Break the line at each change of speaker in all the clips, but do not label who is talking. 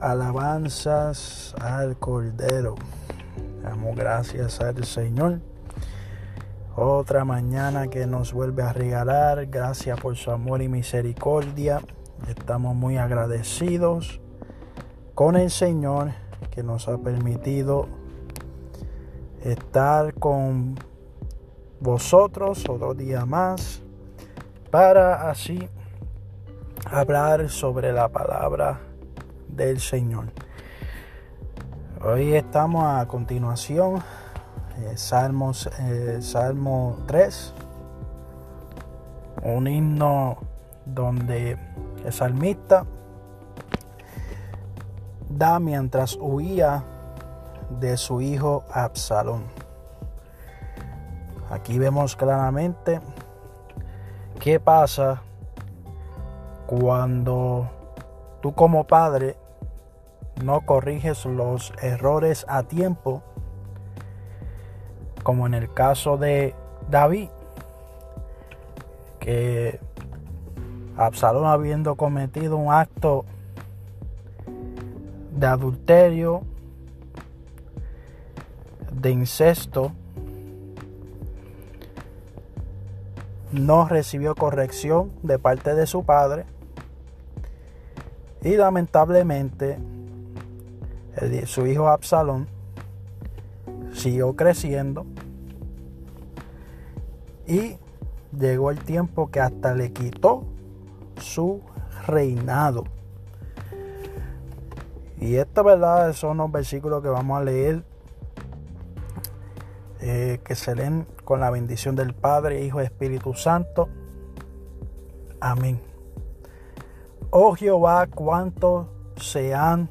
Alabanzas al Cordero. Damos gracias al Señor. Otra mañana que nos vuelve a regalar. Gracias por su amor y misericordia. Estamos muy agradecidos con el Señor que nos ha permitido estar con vosotros otro día más para así hablar sobre la palabra del Señor. Hoy estamos a continuación, eh, Salmos, eh, Salmo 3, un himno donde el salmista da mientras huía de su hijo Absalón. Aquí vemos claramente qué pasa cuando tú como padre no corriges los errores a tiempo, como en el caso de David, que Absalón habiendo cometido un acto de adulterio, de incesto, no recibió corrección de parte de su padre y lamentablemente su hijo Absalón siguió creciendo y llegó el tiempo que hasta le quitó su reinado. Y esta verdad son los versículos que vamos a leer eh, que se leen con la bendición del Padre, Hijo y Espíritu Santo. Amén. Oh Jehová, cuánto se han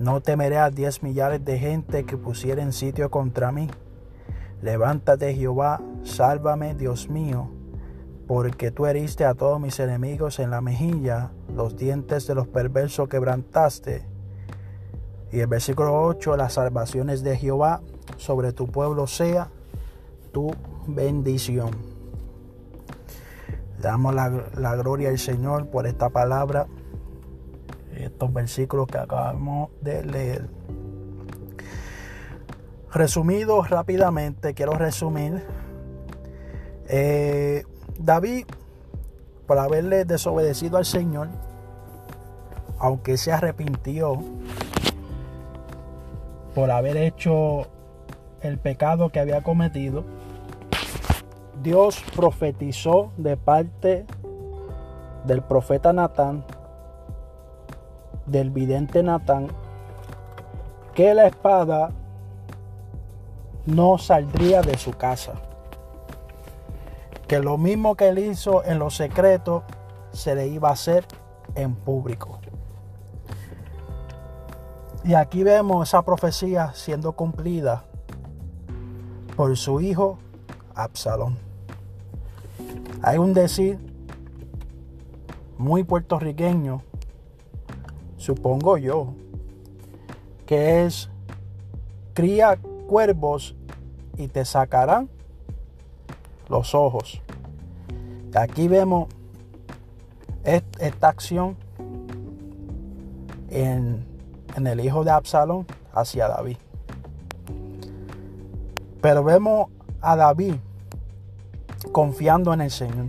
No temeré a diez millares de gente que pusieren sitio contra mí. Levántate Jehová, sálvame Dios mío, porque tú heriste a todos mis enemigos en la mejilla, los dientes de los perversos quebrantaste. Y el versículo 8, las salvaciones de Jehová sobre tu pueblo sea tu bendición. Damos la, la gloria al Señor por esta palabra estos versículos que acabamos de leer. Resumido rápidamente, quiero resumir. Eh, David, por haberle desobedecido al Señor, aunque se arrepintió por haber hecho el pecado que había cometido, Dios profetizó de parte del profeta Natán del vidente Natán que la espada no saldría de su casa. Que lo mismo que él hizo en lo secreto se le iba a hacer en público. Y aquí vemos esa profecía siendo cumplida por su hijo Absalón. Hay un decir muy puertorriqueño supongo yo, que es cría cuervos y te sacarán los ojos. Aquí vemos esta acción en, el hijo de Absalón hacia David. Pero vemos a David confiando en el Señor,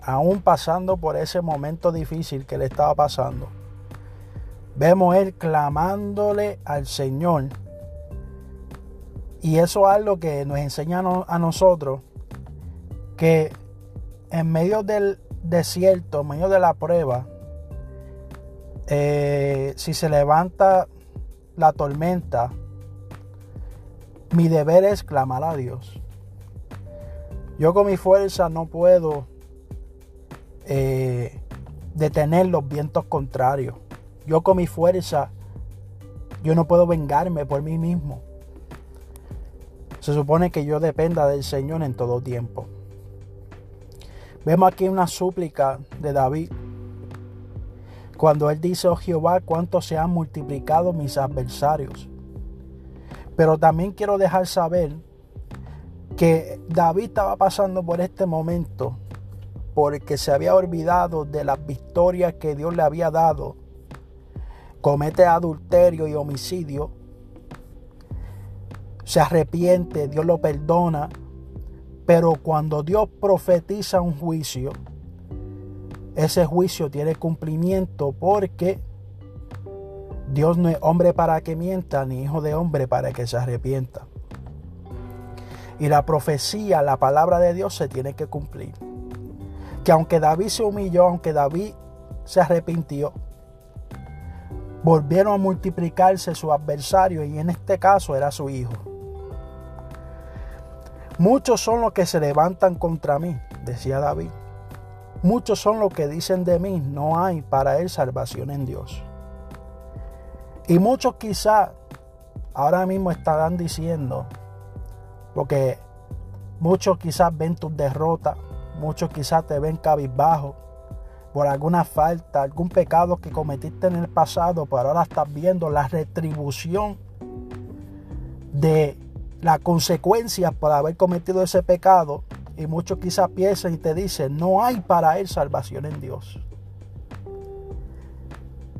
aún pasando por ese momento difícil que le estaba pasando Vemos él clamándole al Señor. Y eso es algo que nos enseña a nosotros que en medio del desierto, en medio de la prueba, eh, si se levanta la tormenta, mi deber es clamar a Dios. Yo con mi fuerza no puedo eh, detener los vientos contrarios. Yo con mi fuerza Yo no puedo vengarme por mí mismo. Se supone que yo dependa del Señor en todo tiempo. Vemos aquí una súplica de David. Cuando él dice, oh Jehová, cuánto se han multiplicado mis adversarios. Pero también quiero dejar saber que David estaba pasando por este momento porque se había olvidado de las victorias que Dios le había dado. Comete adulterio y homicidio. Se arrepiente, Dios lo perdona. Pero cuando Dios profetiza un juicio, ese juicio tiene cumplimiento porque Dios no es hombre para que mienta, ni hijo de hombre para que se arrepienta. Y la profecía, la palabra de Dios se tiene que cumplir que aunque David se humilló, aunque David se arrepintió, volvieron a multiplicarse sus adversarios y en este caso era su hijo. Muchos son los que se levantan contra mí, decía David. Muchos son los que dicen de mí, no hay para él salvación en Dios. Y muchos quizá ahora mismo estarán diciendo, porque muchos quizás ven tus derrotas, Muchos quizás te ven cabizbajo por alguna falta, algún pecado que cometiste en el pasado, pero ahora estás viendo la retribución de las consecuencias por haber cometido ese pecado. Y muchos quizás piensan y te dicen, no hay para él salvación en Dios.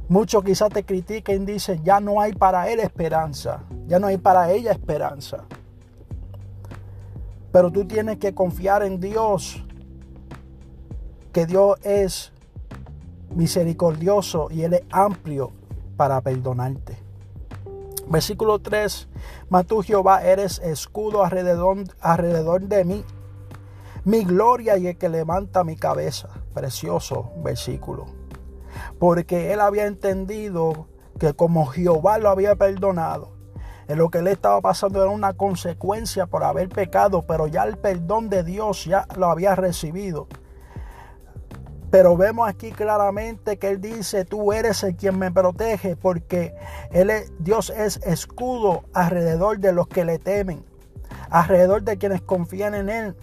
Muchos quizás te critiquen y dicen, ya no hay para él esperanza, ya no hay para ella esperanza. Pero tú tienes que confiar en Dios que Dios es misericordioso y Él es amplio para perdonarte. Versículo 3, mas tú Jehová eres escudo alrededor, de mí, mi gloria y el que levanta mi cabeza. Precioso versículo. Porque él había entendido que como Jehová lo había perdonado, en lo que le estaba pasando era una consecuencia por haber pecado, pero ya el perdón de Dios ya lo había recibido. Pero vemos aquí claramente que Él dice, tú eres el quien me protege porque él Dios es escudo alrededor de los que le temen, alrededor de quienes confían en Él.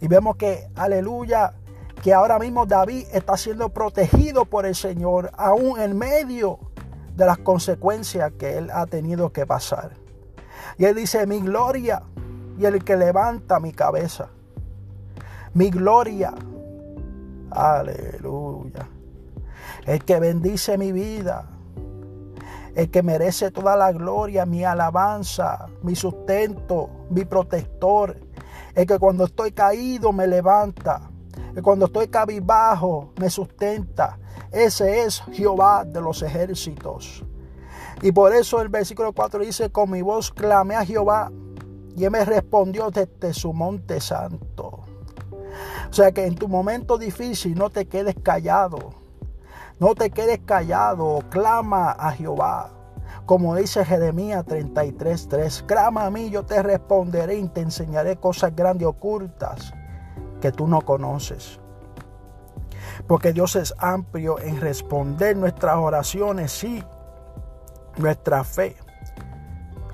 Y vemos que, aleluya, que ahora mismo David está siendo protegido por el Señor, aún en medio de las consecuencias que Él ha tenido que pasar. Y Él dice, mi gloria y el que levanta mi cabeza. Mi gloria Aleluya. El que bendice mi vida. El que merece toda la gloria, mi alabanza, mi sustento, mi protector. El que cuando estoy caído me levanta. El cuando estoy cabizbajo me sustenta. Ese es Jehová de los ejércitos. Y por eso el versículo 4 dice, con mi voz clamé a Jehová y él me respondió desde su monte santo. O sea que en tu momento difícil no te quedes callado. No te quedes callado. Clama a Jehová. Como dice Jeremías 33:3. Clama a mí, yo te responderé y te enseñaré cosas grandes y ocultas que tú no conoces. Porque Dios es amplio en responder nuestras oraciones, sí, nuestra fe.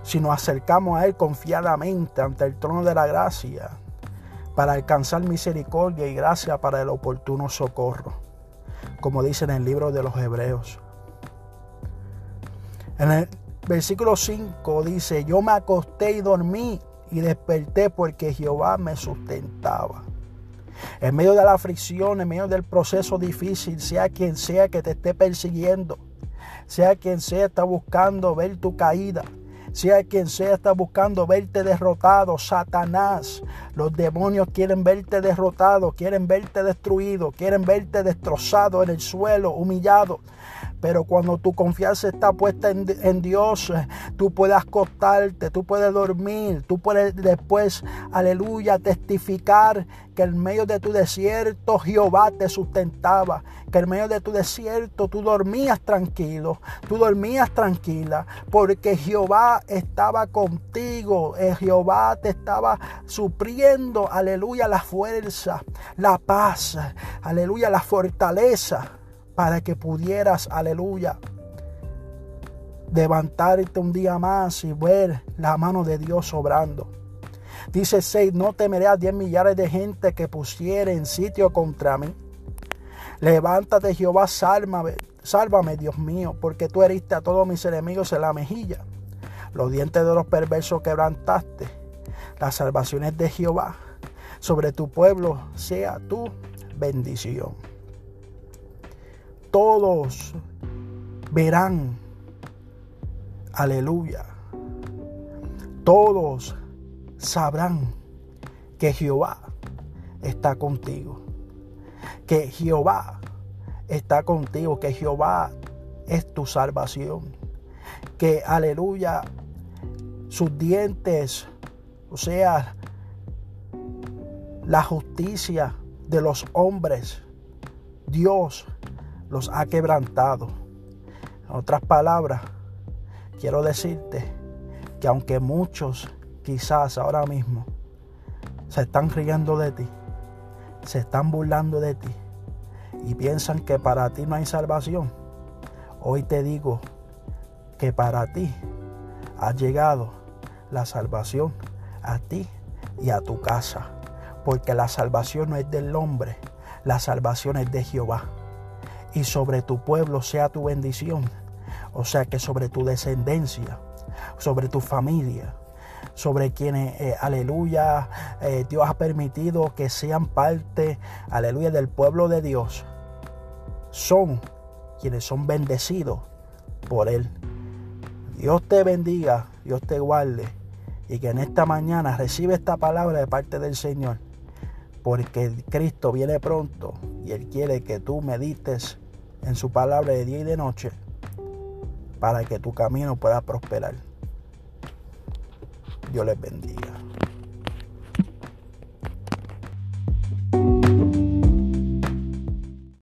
Si nos acercamos a Él confiadamente ante el trono de la gracia, para alcanzar misericordia y gracia para el oportuno socorro, como dice en el libro de los Hebreos. En el versículo 5 dice, yo me acosté y dormí y desperté porque Jehová me sustentaba. En medio de la aflicción, en medio del proceso difícil, sea quien sea que te esté persiguiendo, sea quien sea está buscando ver tu caída, sea quien sea está buscando verte derrotado, Satanás, los demonios quieren verte derrotado, quieren verte destruido, quieren verte destrozado en el suelo, humillado. Pero cuando tu confianza está puesta en, Dios, tú puedes acostarte, tú puedes dormir, tú puedes después, aleluya, testificar que en medio de tu desierto Jehová te sustentaba, que en medio de tu desierto tú dormías tranquilo, tú dormías tranquila, porque Jehová estaba contigo, eh, Jehová te estaba supliendo, aleluya, la fuerza, la paz, aleluya, la fortaleza para que pudieras, aleluya, levantarte un día más y ver la mano de Dios obrando. Dice 6, no temeré a diez millares de gente que pusiere en sitio contra mí. Levántate Jehová, sálvame, sálvame Dios mío, porque tú heriste a todos mis enemigos en la mejilla. Los dientes de los perversos quebrantaste. Las salvaciones de Jehová sobre tu pueblo sea tu bendición. Todos verán, aleluya, todos sabrán que Jehová está contigo, que Jehová está contigo, que Jehová es tu salvación, que aleluya, sus dientes, o sea, la justicia de los hombres, Dios los ha quebrantado. En otras palabras, quiero decirte que aunque muchos quizás ahora mismo se están riendo de ti, se están burlando de ti y piensan que para ti no hay salvación, hoy te digo que para ti ha llegado la salvación a ti y a tu casa, porque la salvación no es del hombre, la salvación es de Jehová. Y sobre tu pueblo sea tu bendición, o sea que sobre tu descendencia, sobre tu familia, sobre quienes, eh, aleluya, eh, Dios ha permitido que sean parte, aleluya, del pueblo de Dios. Son quienes son bendecidos por Él. Dios te bendiga, Dios te guarde y que en esta mañana recibe esta palabra de parte del Señor, porque Cristo viene pronto y Él quiere que tú medites en su palabra de día y de noche para que tu camino pueda prosperar. Dios les bendiga.